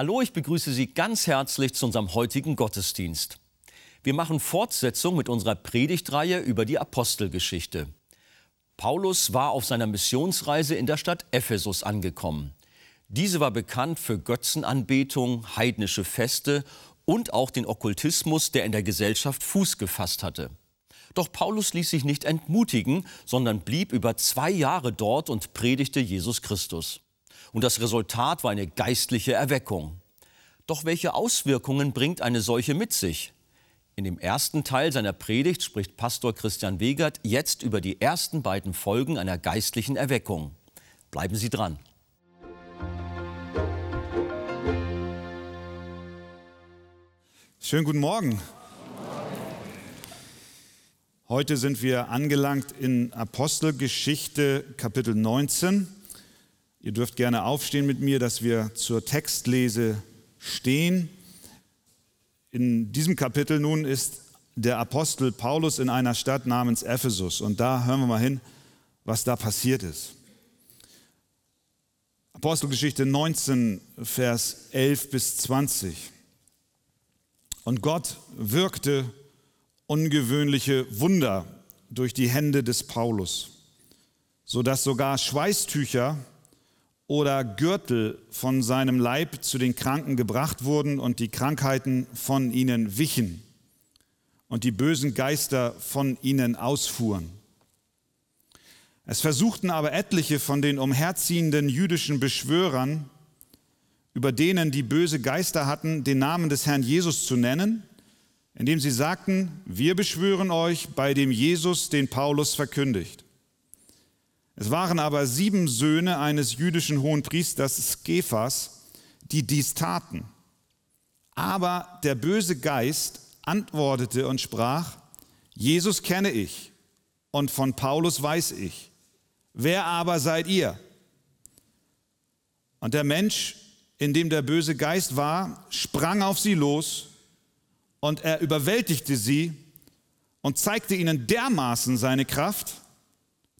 Hallo, ich begrüße Sie ganz herzlich zu unserem heutigen Gottesdienst. Wir machen Fortsetzung mit unserer Predigtreihe über die Apostelgeschichte. Paulus war auf seiner Missionsreise in der Stadt Ephesus angekommen. Diese war bekannt für Götzenanbetung, heidnische Feste und auch den Okkultismus, der in der Gesellschaft Fuß gefasst hatte. Doch Paulus ließ sich nicht entmutigen, sondern blieb über zwei Jahre dort und predigte Jesus Christus. Und das Resultat war eine geistliche Erweckung. Doch welche Auswirkungen bringt eine solche mit sich? In dem ersten Teil seiner Predigt spricht Pastor Christian Wegert jetzt über die ersten beiden Folgen einer geistlichen Erweckung. Bleiben Sie dran. Schönen guten Morgen. Heute sind wir angelangt in Apostelgeschichte Kapitel 19. Ihr dürft gerne aufstehen mit mir, dass wir zur Textlese stehen. In diesem Kapitel nun ist der Apostel Paulus in einer Stadt namens Ephesus. Und da hören wir mal hin, was da passiert ist. Apostelgeschichte 19, Vers 11 bis 20. Und Gott wirkte ungewöhnliche Wunder durch die Hände des Paulus, sodass sogar Schweißtücher oder Gürtel von seinem Leib zu den Kranken gebracht wurden und die Krankheiten von ihnen wichen und die bösen Geister von ihnen ausfuhren. Es versuchten aber etliche von den umherziehenden jüdischen Beschwörern, über denen die böse Geister hatten, den Namen des Herrn Jesus zu nennen, indem sie sagten, wir beschwören euch bei dem Jesus, den Paulus verkündigt. Es waren aber sieben Söhne eines jüdischen Hohenpriesters Skephas, die dies taten. Aber der böse Geist antwortete und sprach, Jesus kenne ich und von Paulus weiß ich. Wer aber seid ihr? Und der Mensch in dem der böse Geist war, sprang auf sie los und er überwältigte sie und zeigte ihnen dermaßen seine Kraft,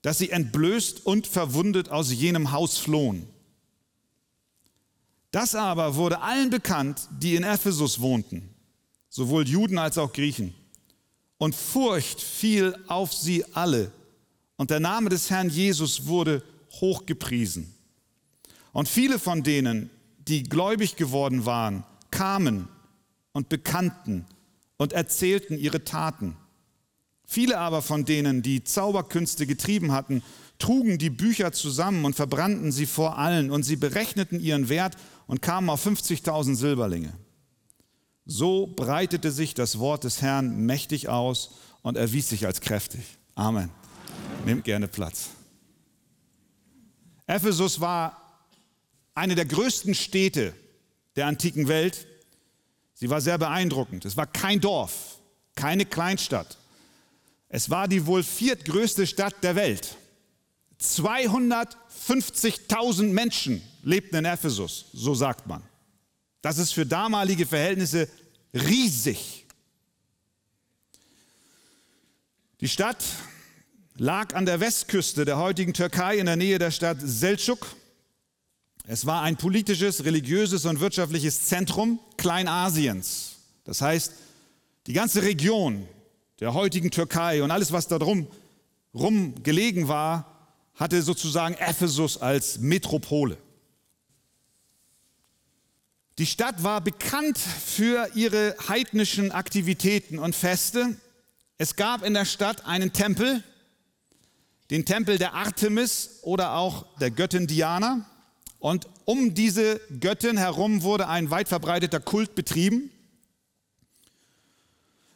dass sie entblößt und verwundet aus jenem Haus flohen. Das aber wurde allen bekannt, die in Ephesus wohnten, sowohl Juden als auch Griechen. Und Furcht fiel auf sie alle. Und der Name des Herrn Jesus wurde hochgepriesen. Und viele von denen, die gläubig geworden waren, kamen und bekannten und erzählten ihre Taten. Viele aber von denen, die Zauberkünste getrieben hatten, trugen die Bücher zusammen und verbrannten sie vor allen und sie berechneten ihren Wert und kamen auf 50.000 Silberlinge. So breitete sich das Wort des Herrn mächtig aus und erwies sich als kräftig. Amen. Nehmt gerne Platz. Ephesus war eine der größten Städte der antiken Welt. Sie war sehr beeindruckend. Es war kein Dorf, keine Kleinstadt. Es war die wohl viertgrößte Stadt der Welt. 250.000 Menschen lebten in Ephesus, so sagt man. Das ist für damalige Verhältnisse riesig. Die Stadt lag an der Westküste der heutigen Türkei in der Nähe der Stadt Selçuk es war ein politisches, religiöses und wirtschaftliches Zentrum Kleinasiens. Das heißt, die ganze Region der heutigen Türkei und alles, was da drum rum gelegen war, hatte sozusagen Ephesus als Metropole. Die Stadt war bekannt für ihre heidnischen Aktivitäten und Feste. Es gab in der Stadt einen Tempel, den Tempel der Artemis oder auch der Göttin Diana. Und um diese Göttin herum wurde ein weit verbreiteter Kult betrieben.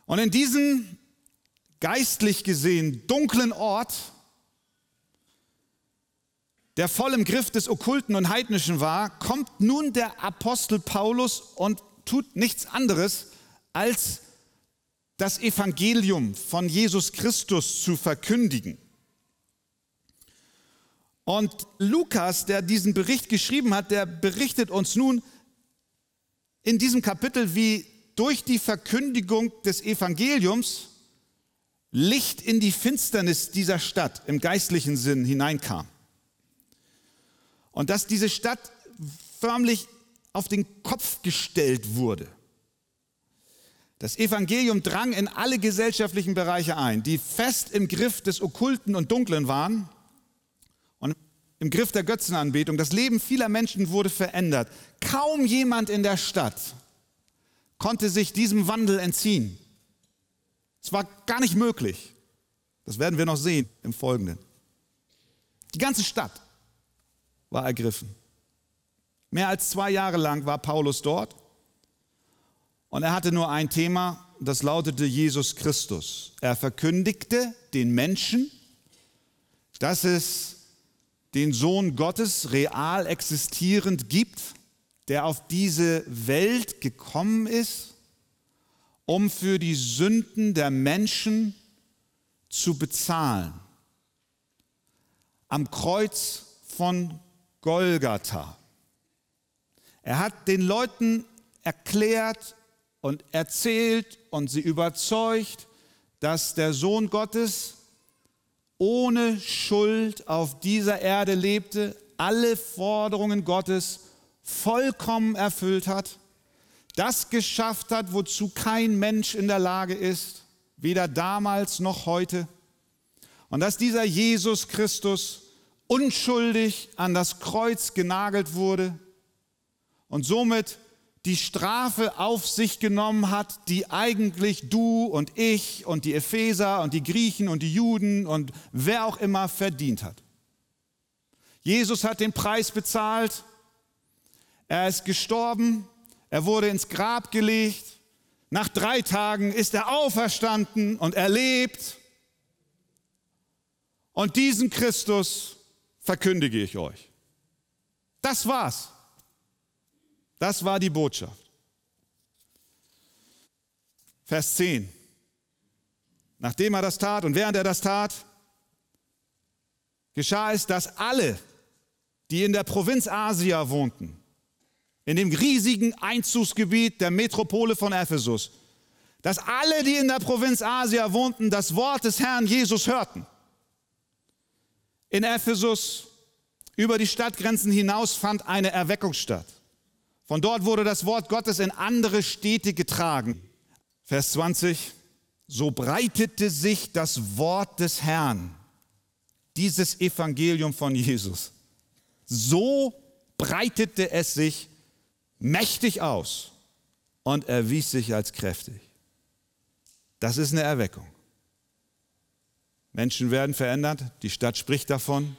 Und in diesem geistlich gesehen dunklen Ort, der voll im Griff des Okkulten und Heidnischen war, kommt nun der Apostel Paulus und tut nichts anderes, als das Evangelium von Jesus Christus zu verkündigen. Und Lukas, der diesen Bericht geschrieben hat, der berichtet uns nun in diesem Kapitel, wie durch die Verkündigung des Evangeliums Licht in die Finsternis dieser Stadt im geistlichen Sinn hineinkam. Und dass diese Stadt förmlich auf den Kopf gestellt wurde. Das Evangelium drang in alle gesellschaftlichen Bereiche ein, die fest im Griff des Okkulten und Dunklen waren und im Griff der Götzenanbetung. Das Leben vieler Menschen wurde verändert. Kaum jemand in der Stadt konnte sich diesem Wandel entziehen. Es war gar nicht möglich. Das werden wir noch sehen im Folgenden. Die ganze Stadt war ergriffen. Mehr als zwei Jahre lang war Paulus dort und er hatte nur ein Thema, das lautete Jesus Christus. Er verkündigte den Menschen, dass es den Sohn Gottes real existierend gibt, der auf diese Welt gekommen ist, um für die Sünden der Menschen zu bezahlen. Am Kreuz von Golgatha. Er hat den Leuten erklärt und erzählt und sie überzeugt, dass der Sohn Gottes ohne Schuld auf dieser Erde lebte, alle Forderungen Gottes vollkommen erfüllt hat, das geschafft hat, wozu kein Mensch in der Lage ist, weder damals noch heute. Und dass dieser Jesus Christus unschuldig an das Kreuz genagelt wurde und somit die Strafe auf sich genommen hat, die eigentlich du und ich und die Epheser und die Griechen und die Juden und wer auch immer verdient hat. Jesus hat den Preis bezahlt, er ist gestorben, er wurde ins Grab gelegt, nach drei Tagen ist er auferstanden und er lebt. Und diesen Christus verkündige ich euch. Das war's. Das war die Botschaft. Vers 10. Nachdem er das tat und während er das tat, geschah es, dass alle, die in der Provinz Asia wohnten, in dem riesigen Einzugsgebiet der Metropole von Ephesus, dass alle, die in der Provinz Asia wohnten, das Wort des Herrn Jesus hörten. In Ephesus über die Stadtgrenzen hinaus fand eine Erweckung statt. Von dort wurde das Wort Gottes in andere Städte getragen. Vers 20, so breitete sich das Wort des Herrn, dieses Evangelium von Jesus, so breitete es sich mächtig aus und erwies sich als kräftig. Das ist eine Erweckung. Menschen werden verändert, die Stadt spricht davon.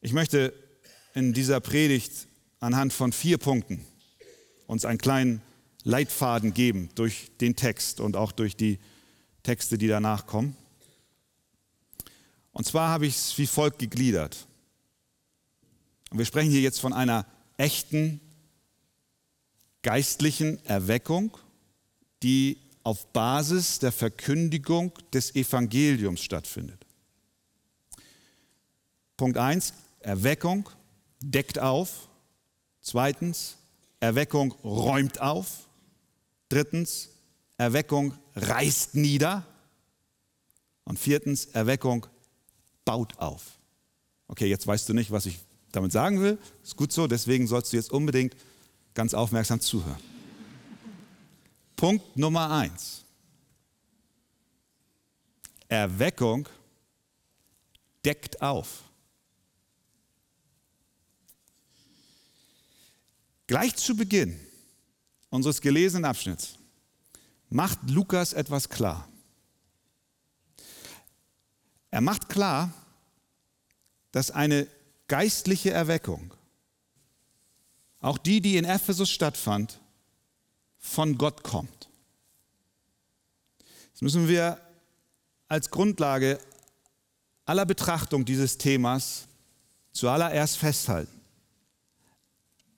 Ich möchte in dieser Predigt anhand von vier Punkten uns einen kleinen Leitfaden geben durch den Text und auch durch die Texte, die danach kommen. Und zwar habe ich es wie folgt gegliedert. Und wir sprechen hier jetzt von einer echten geistlichen Erweckung, die auf Basis der Verkündigung des Evangeliums stattfindet. Punkt 1, Erweckung deckt auf. Zweitens, Erweckung räumt auf. Drittens, Erweckung reißt nieder. Und viertens, Erweckung baut auf. Okay, jetzt weißt du nicht, was ich damit sagen will. Ist gut so, deswegen sollst du jetzt unbedingt ganz aufmerksam zuhören. Punkt Nummer eins. Erweckung deckt auf. Gleich zu Beginn unseres gelesenen Abschnitts macht Lukas etwas klar. Er macht klar, dass eine geistliche Erweckung, auch die, die in Ephesus stattfand, von Gott kommt. Das müssen wir als Grundlage aller Betrachtung dieses Themas zuallererst festhalten.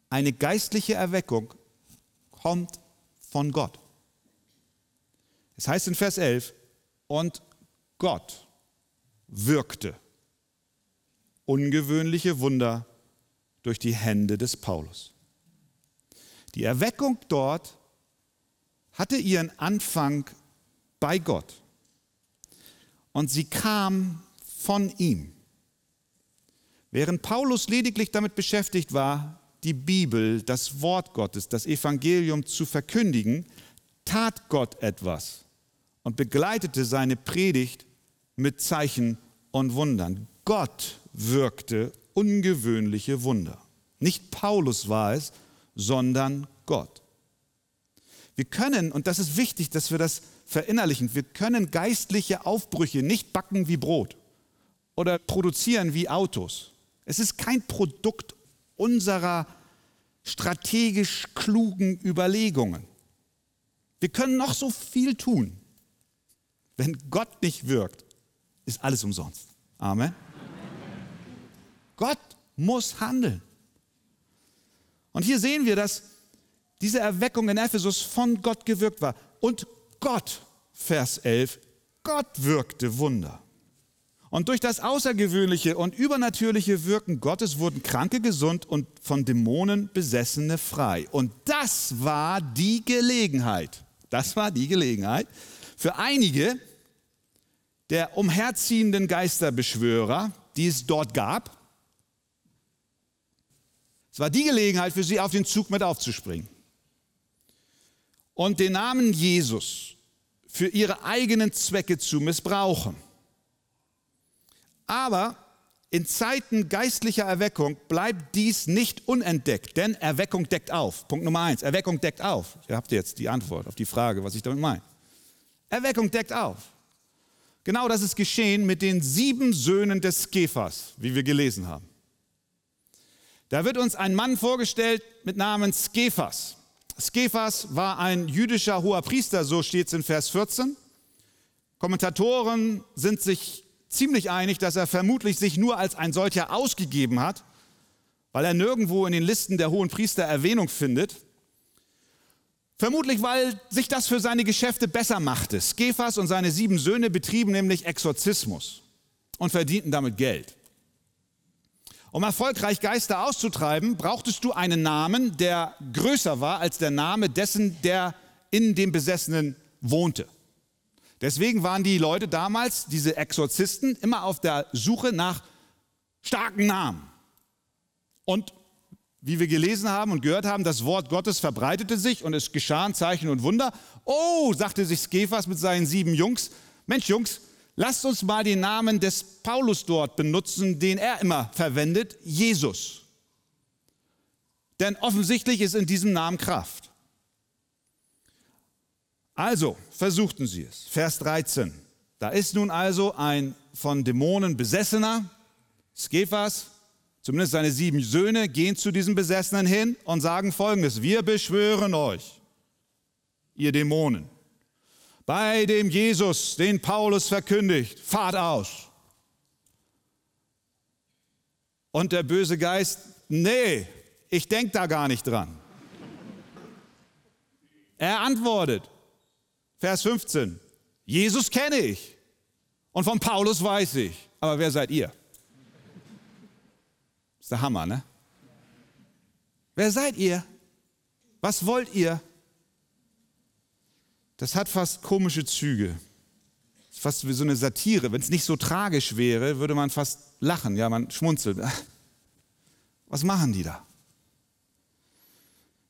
Eine geistliche Erweckung kommt von Gott. Es heißt in Vers 11, und Gott wirkte ungewöhnliche Wunder durch die Hände des Paulus. Die Erweckung dort hatte ihren Anfang bei Gott und sie kam von ihm. Während Paulus lediglich damit beschäftigt war, die Bibel, das Wort Gottes, das Evangelium zu verkündigen, tat Gott etwas und begleitete seine Predigt mit Zeichen und Wundern. Gott wirkte ungewöhnliche Wunder. Nicht Paulus war es, sondern Gott. Wir können, und das ist wichtig, dass wir das verinnerlichen, wir können geistliche Aufbrüche nicht backen wie Brot oder produzieren wie Autos. Es ist kein Produkt unserer strategisch klugen Überlegungen. Wir können noch so viel tun. Wenn Gott nicht wirkt, ist alles umsonst. Amen. Gott muss handeln. Und hier sehen wir, dass diese Erweckung in Ephesus von Gott gewirkt war. Und Gott, Vers 11, Gott wirkte Wunder. Und durch das außergewöhnliche und übernatürliche Wirken Gottes wurden Kranke gesund und von Dämonen Besessene frei. Und das war die Gelegenheit, das war die Gelegenheit für einige der umherziehenden Geisterbeschwörer, die es dort gab. Es war die Gelegenheit für sie, auf den Zug mit aufzuspringen und den Namen Jesus für ihre eigenen Zwecke zu missbrauchen. Aber in Zeiten geistlicher Erweckung bleibt dies nicht unentdeckt, denn Erweckung deckt auf. Punkt Nummer eins, Erweckung deckt auf. Ihr habt jetzt die Antwort auf die Frage, was ich damit meine. Erweckung deckt auf. Genau das ist geschehen mit den sieben Söhnen des Skephas, wie wir gelesen haben. Da wird uns ein Mann vorgestellt mit Namen Skephas. Skephas war ein jüdischer hoher Priester, so steht es in Vers 14. Kommentatoren sind sich ziemlich einig, dass er vermutlich sich nur als ein solcher ausgegeben hat, weil er nirgendwo in den Listen der hohen Priester Erwähnung findet. Vermutlich, weil sich das für seine Geschäfte besser machte. Skephas und seine sieben Söhne betrieben nämlich Exorzismus und verdienten damit Geld. Um erfolgreich Geister auszutreiben, brauchtest du einen Namen, der größer war als der Name dessen, der in dem Besessenen wohnte. Deswegen waren die Leute damals, diese Exorzisten, immer auf der Suche nach starken Namen. Und wie wir gelesen haben und gehört haben, das Wort Gottes verbreitete sich und es geschahen Zeichen und Wunder. Oh, sagte sich Skephas mit seinen sieben Jungs, Mensch Jungs, Lasst uns mal den Namen des Paulus dort benutzen, den er immer verwendet, Jesus. Denn offensichtlich ist in diesem Namen Kraft. Also versuchten sie es. Vers 13. Da ist nun also ein von Dämonen besessener, Skephas, zumindest seine sieben Söhne, gehen zu diesem Besessenen hin und sagen folgendes, wir beschwören euch, ihr Dämonen, bei dem Jesus, den Paulus verkündigt, fahrt aus. Und der böse Geist, nee, ich denke da gar nicht dran. Er antwortet, Vers 15, Jesus kenne ich und von Paulus weiß ich, aber wer seid ihr? Ist der Hammer, ne? Wer seid ihr? Was wollt ihr? Das hat fast komische Züge. Fast wie so eine Satire. Wenn es nicht so tragisch wäre, würde man fast lachen, ja, man schmunzelt. Was machen die da?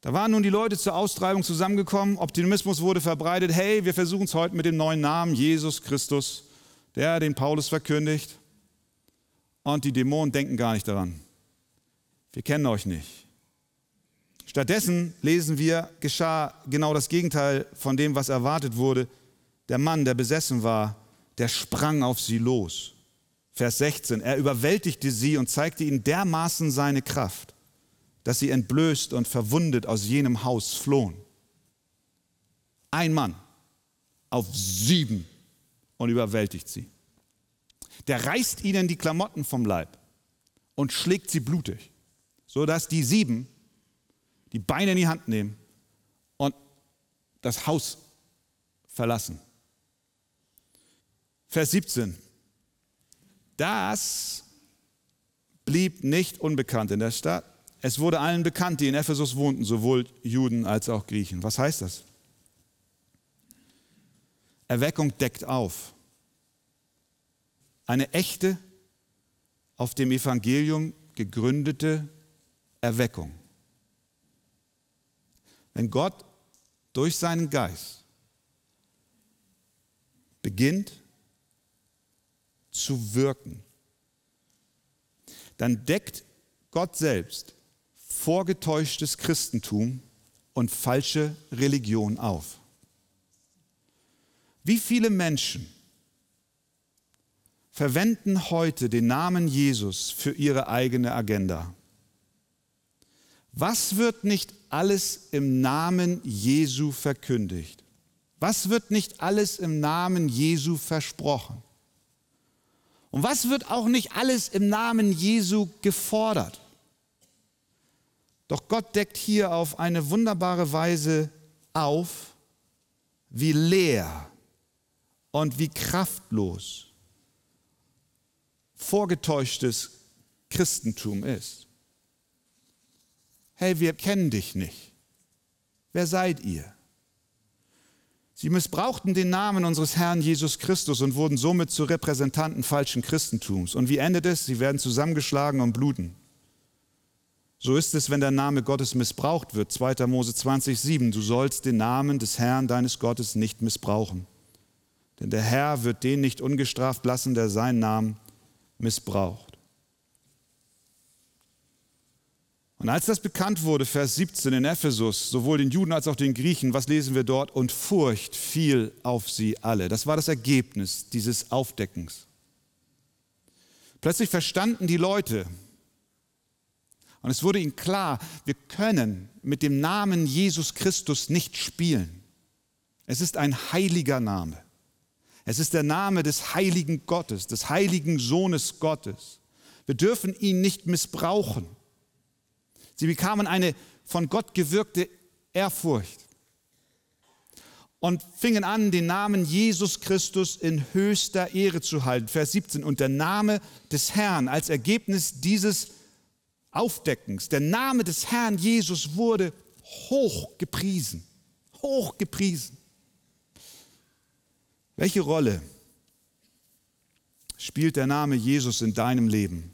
Da waren nun die Leute zur Austreibung zusammengekommen, Optimismus wurde verbreitet, hey, wir versuchen es heute mit dem neuen Namen, Jesus Christus, der den Paulus verkündigt. Und die Dämonen denken gar nicht daran. Wir kennen euch nicht. Stattdessen lesen wir, geschah genau das Gegenteil von dem, was erwartet wurde. Der Mann, der besessen war, der sprang auf sie los. Vers 16, er überwältigte sie und zeigte ihnen dermaßen seine Kraft, dass sie entblößt und verwundet aus jenem Haus flohen. Ein Mann auf sieben und überwältigt sie. Der reißt ihnen die Klamotten vom Leib und schlägt sie blutig, sodass die sieben die Beine in die Hand nehmen und das Haus verlassen. Vers 17. Das blieb nicht unbekannt in der Stadt. Es wurde allen bekannt, die in Ephesus wohnten, sowohl Juden als auch Griechen. Was heißt das? Erweckung deckt auf. Eine echte, auf dem Evangelium gegründete Erweckung wenn Gott durch seinen Geist beginnt zu wirken, dann deckt Gott selbst vorgetäuschtes Christentum und falsche Religion auf. Wie viele Menschen verwenden heute den Namen Jesus für ihre eigene Agenda? Was wird nicht alles im Namen Jesu verkündigt? Was wird nicht alles im Namen Jesu versprochen? Und was wird auch nicht alles im Namen Jesu gefordert? Doch Gott deckt hier auf eine wunderbare Weise auf, wie leer und wie kraftlos vorgetäuschtes Christentum ist. Hey, wir kennen dich nicht. Wer seid ihr? Sie missbrauchten den Namen unseres Herrn Jesus Christus und wurden somit zu Repräsentanten falschen Christentums. Und wie endet es? Sie werden zusammengeschlagen und bluten. So ist es, wenn der Name Gottes missbraucht wird. 2. Mose 20, 7. Du sollst den Namen des Herrn deines Gottes nicht missbrauchen. Denn der Herr wird den nicht ungestraft lassen, der seinen Namen missbraucht. Und als das bekannt wurde, Vers 17 in Ephesus, sowohl den Juden als auch den Griechen, was lesen wir dort? Und Furcht fiel auf sie alle. Das war das Ergebnis dieses Aufdeckens. Plötzlich verstanden die Leute, und es wurde ihnen klar, wir können mit dem Namen Jesus Christus nicht spielen. Es ist ein heiliger Name. Es ist der Name des heiligen Gottes, des heiligen Sohnes Gottes. Wir dürfen ihn nicht missbrauchen. Sie bekamen eine von Gott gewirkte Ehrfurcht und fingen an, den Namen Jesus Christus in höchster Ehre zu halten. Vers 17. Und der Name des Herrn als Ergebnis dieses Aufdeckens, der Name des Herrn Jesus wurde hoch gepriesen. Hoch gepriesen. Welche Rolle spielt der Name Jesus in deinem Leben?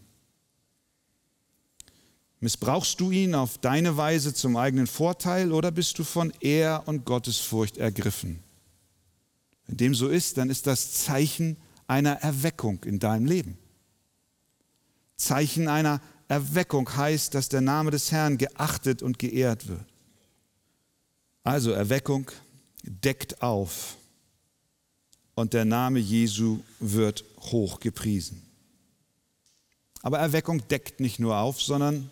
Missbrauchst du ihn auf deine Weise zum eigenen Vorteil oder bist du von Ehr und Gottesfurcht ergriffen? Wenn dem so ist, dann ist das Zeichen einer Erweckung in deinem Leben. Zeichen einer Erweckung heißt, dass der Name des Herrn geachtet und geehrt wird. Also Erweckung deckt auf und der Name Jesu wird hoch gepriesen. Aber Erweckung deckt nicht nur auf, sondern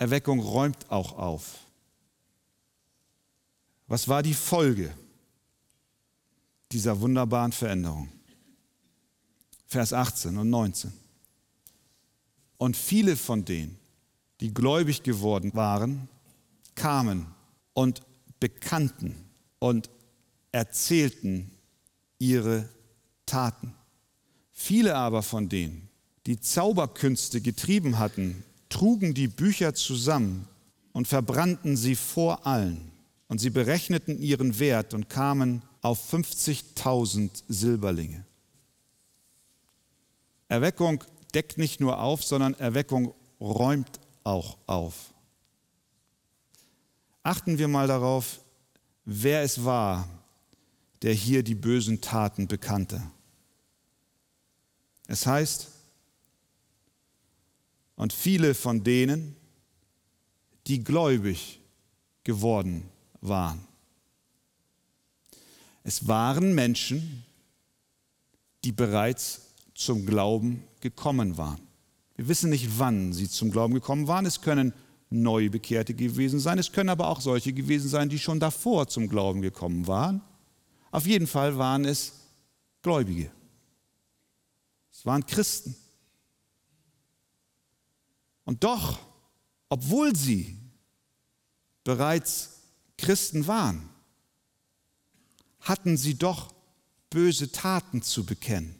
Erweckung räumt auch auf. Was war die Folge dieser wunderbaren Veränderung? Vers 18 und 19. Und viele von denen, die gläubig geworden waren, kamen und bekannten und erzählten ihre Taten. Viele aber von denen, die Zauberkünste getrieben hatten, trugen die Bücher zusammen und verbrannten sie vor allen. Und sie berechneten ihren Wert und kamen auf 50.000 Silberlinge. Erweckung deckt nicht nur auf, sondern Erweckung räumt auch auf. Achten wir mal darauf, wer es war, der hier die bösen Taten bekannte. Es heißt, und viele von denen, die gläubig geworden waren. Es waren Menschen, die bereits zum Glauben gekommen waren. Wir wissen nicht, wann sie zum Glauben gekommen waren. Es können Neubekehrte gewesen sein, es können aber auch solche gewesen sein, die schon davor zum Glauben gekommen waren. Auf jeden Fall waren es Gläubige. Es waren Christen. Und doch, obwohl sie bereits Christen waren, hatten sie doch böse Taten zu bekennen.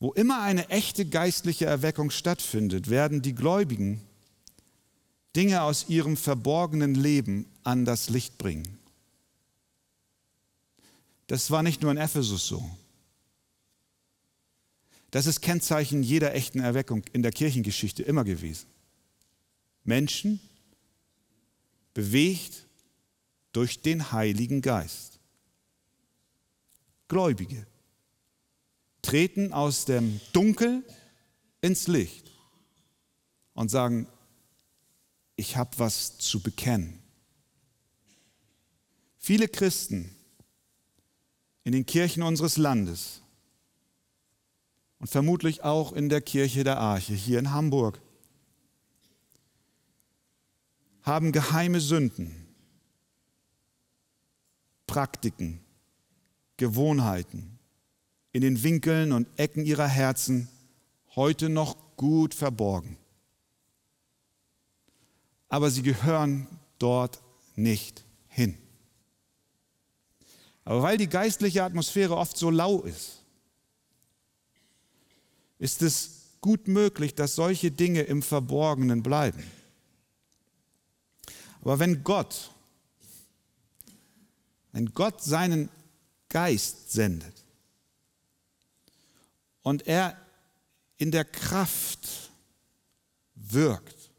Wo immer eine echte geistliche Erweckung stattfindet, werden die Gläubigen Dinge aus ihrem verborgenen Leben an das Licht bringen. Das war nicht nur in Ephesus so. Das ist Kennzeichen jeder echten Erweckung in der Kirchengeschichte immer gewesen. Menschen bewegt durch den Heiligen Geist. Gläubige treten aus dem Dunkel ins Licht und sagen, ich habe was zu bekennen. Viele Christen in den Kirchen unseres Landes und vermutlich auch in der Kirche der Arche hier in Hamburg haben geheime Sünden, Praktiken, Gewohnheiten in den Winkeln und Ecken ihrer Herzen heute noch gut verborgen. Aber sie gehören dort nicht hin. Aber weil die geistliche Atmosphäre oft so lau ist, ist es gut möglich, dass solche Dinge im Verborgenen bleiben. Aber wenn Gott, wenn Gott seinen Geist sendet und er in der Kraft wirkt,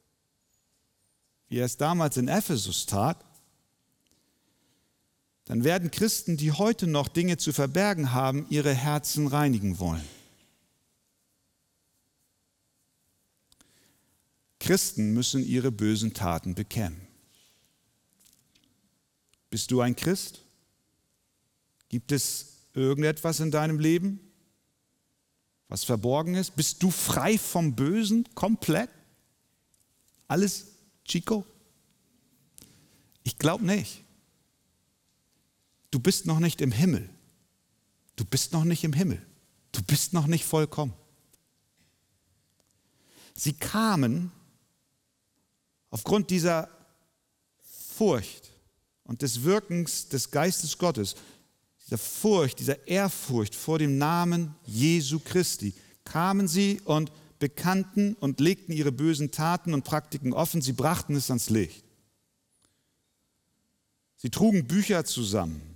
wie er es damals in Ephesus tat, dann werden Christen, die heute noch Dinge zu verbergen haben, ihre Herzen reinigen wollen. Christen müssen ihre bösen Taten bekennen. Bist du ein Christ? Gibt es irgendetwas in deinem Leben, was verborgen ist? Bist du frei vom Bösen komplett? Alles Chico? Ich glaube nicht. Du bist noch nicht im Himmel. Du bist noch nicht im Himmel. Du bist noch nicht vollkommen. Sie kamen aufgrund dieser Furcht und des Wirkens des Geistes Gottes, dieser Furcht, dieser Ehrfurcht vor dem Namen Jesu Christi, kamen sie und bekannten und legten ihre bösen Taten und Praktiken offen, sie brachten es ans Licht. Sie trugen Bücher zusammen,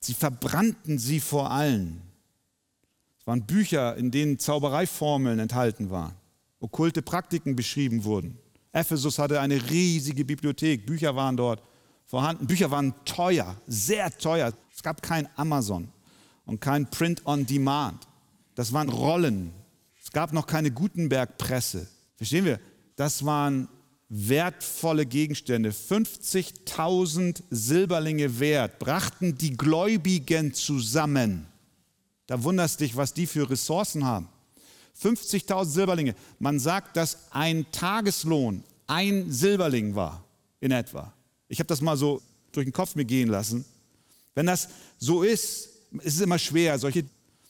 Sie verbrannten sie vor allen. Es waren Bücher, in denen Zaubereiformeln enthalten waren, okkulte Praktiken beschrieben wurden. Ephesus hatte eine riesige Bibliothek, Bücher waren dort vorhanden. Bücher waren teuer, sehr teuer. Es gab kein Amazon und kein Print on Demand. Das waren Rollen. Es gab noch keine Gutenberg-Presse. Verstehen wir? Das waren wertvolle Gegenstände, 50.000 Silberlinge wert, brachten die Gläubigen zusammen. Da wunderst dich, was die für Ressourcen haben. 50.000 Silberlinge. Man sagt, dass ein Tageslohn ein Silberling war, in etwa. Ich habe das mal so durch den Kopf mir gehen lassen. Wenn das so ist, ist es immer schwer, solche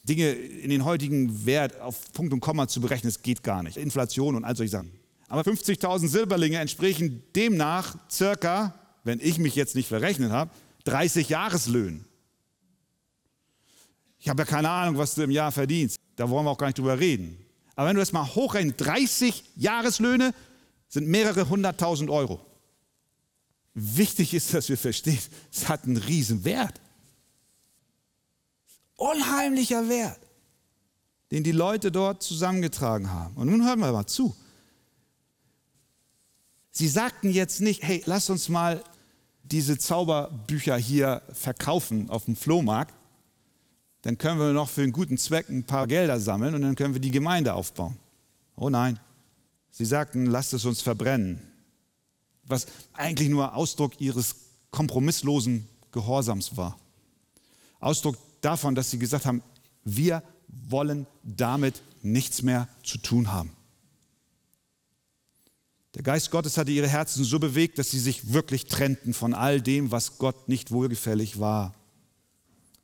Dinge in den heutigen Wert auf Punkt und Komma zu berechnen. Es geht gar nicht. Inflation und all solche Sachen. Aber 50.000 Silberlinge entsprechen demnach circa, wenn ich mich jetzt nicht verrechnet habe, 30 Jahreslöhnen. Ich habe ja keine Ahnung, was du im Jahr verdienst. Da wollen wir auch gar nicht drüber reden. Aber wenn du das mal hochrechnest, 30 Jahreslöhne sind mehrere hunderttausend Euro. Wichtig ist, dass wir verstehen, es hat einen riesen Wert. Unheimlicher Wert, den die Leute dort zusammengetragen haben. Und nun hören wir mal zu. Sie sagten jetzt nicht, hey, lass uns mal diese Zauberbücher hier verkaufen auf dem Flohmarkt. Dann können wir noch für einen guten Zweck ein paar Gelder sammeln und dann können wir die Gemeinde aufbauen. Oh nein. Sie sagten, lasst es uns verbrennen. Was eigentlich nur Ausdruck ihres kompromisslosen Gehorsams war. Ausdruck davon, dass sie gesagt haben, wir wollen damit nichts mehr zu tun haben. Der Geist Gottes hatte ihre Herzen so bewegt, dass sie sich wirklich trennten von all dem, was Gott nicht wohlgefällig war.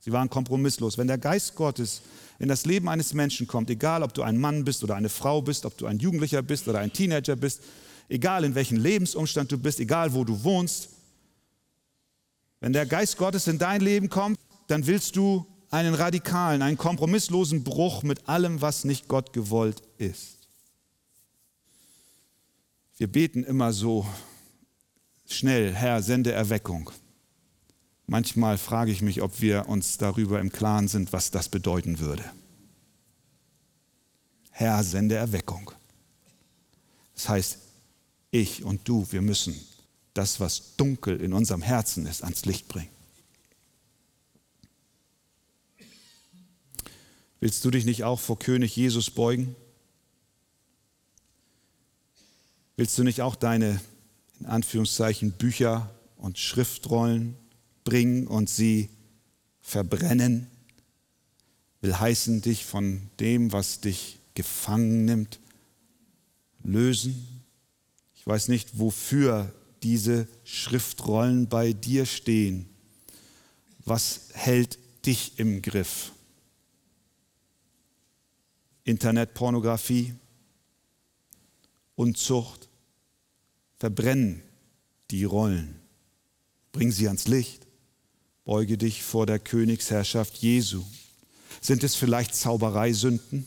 Sie waren kompromisslos. Wenn der Geist Gottes in das Leben eines Menschen kommt, egal ob du ein Mann bist oder eine Frau bist, ob du ein Jugendlicher bist oder ein Teenager bist, egal in welchem Lebensumstand du bist, egal wo du wohnst, wenn der Geist Gottes in dein Leben kommt, dann willst du einen radikalen, einen kompromisslosen Bruch mit allem, was nicht Gott gewollt ist. Wir beten immer so schnell, Herr, sende Erweckung. Manchmal frage ich mich, ob wir uns darüber im Klaren sind, was das bedeuten würde. Herr, sende Erweckung. Das heißt, ich und du, wir müssen das, was dunkel in unserem Herzen ist, ans Licht bringen. Willst du dich nicht auch vor König Jesus beugen? Willst du nicht auch deine, in Anführungszeichen, Bücher und Schriftrollen bringen und sie verbrennen? Will heißen, dich von dem, was dich gefangen nimmt, lösen? Ich weiß nicht, wofür diese Schriftrollen bei dir stehen. Was hält dich im Griff? Internetpornografie, Unzucht, verbrennen die Rollen. Bring sie ans Licht. Beuge dich vor der Königsherrschaft Jesu. Sind es vielleicht Zaubereisünden?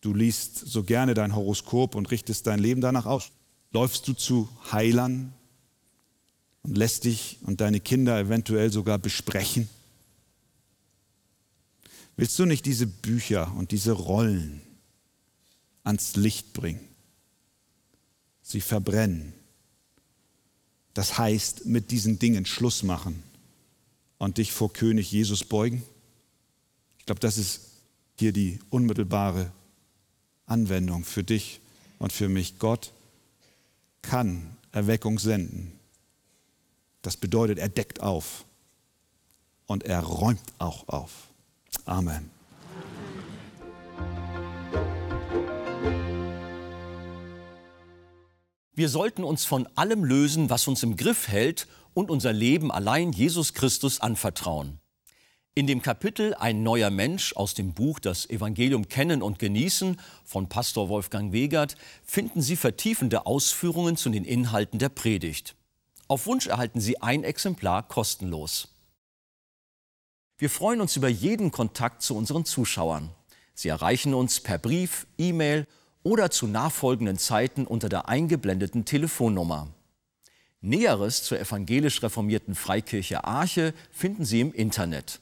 Du liest so gerne dein Horoskop und richtest dein Leben danach aus. Läufst du zu Heilern und lässt dich und deine Kinder eventuell sogar besprechen? Willst du nicht diese Bücher und diese Rollen ans Licht bringen? Sie verbrennen. Das heißt, mit diesen Dingen Schluss machen und dich vor König Jesus beugen? Ich glaube, das ist hier die unmittelbare Anwendung für dich und für mich. Gott kann Erweckung senden. Das bedeutet, er deckt auf und er räumt auch auf. Amen. Wir sollten uns von allem lösen, was uns im Griff hält und unser Leben allein Jesus Christus anvertrauen. In dem Kapitel Ein neuer Mensch aus dem Buch Das Evangelium kennen und genießen von Pastor Wolfgang Wegert finden Sie vertiefende Ausführungen zu den Inhalten der Predigt. Auf Wunsch erhalten Sie ein Exemplar kostenlos. Wir freuen uns über jeden Kontakt zu unseren Zuschauern. Sie erreichen uns per Brief, E-Mail oder zu nachfolgenden Zeiten unter der eingeblendeten Telefonnummer. Näheres zur evangelisch reformierten Freikirche Arche finden Sie im Internet.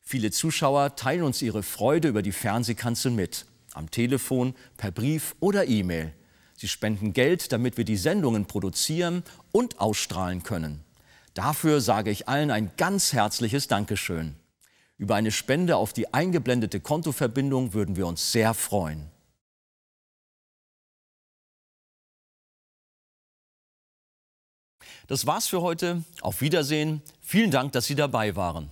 Viele Zuschauer teilen uns ihre Freude über die Fernsehkanzel mit, am Telefon, per Brief oder E-Mail. Sie spenden Geld, damit wir die Sendungen produzieren und ausstrahlen können. Dafür sage ich allen ein ganz herzliches Dankeschön. Über eine Spende auf die eingeblendete Kontoverbindung würden wir uns sehr freuen. Das war's für heute. Auf Wiedersehen. Vielen Dank, dass Sie dabei waren.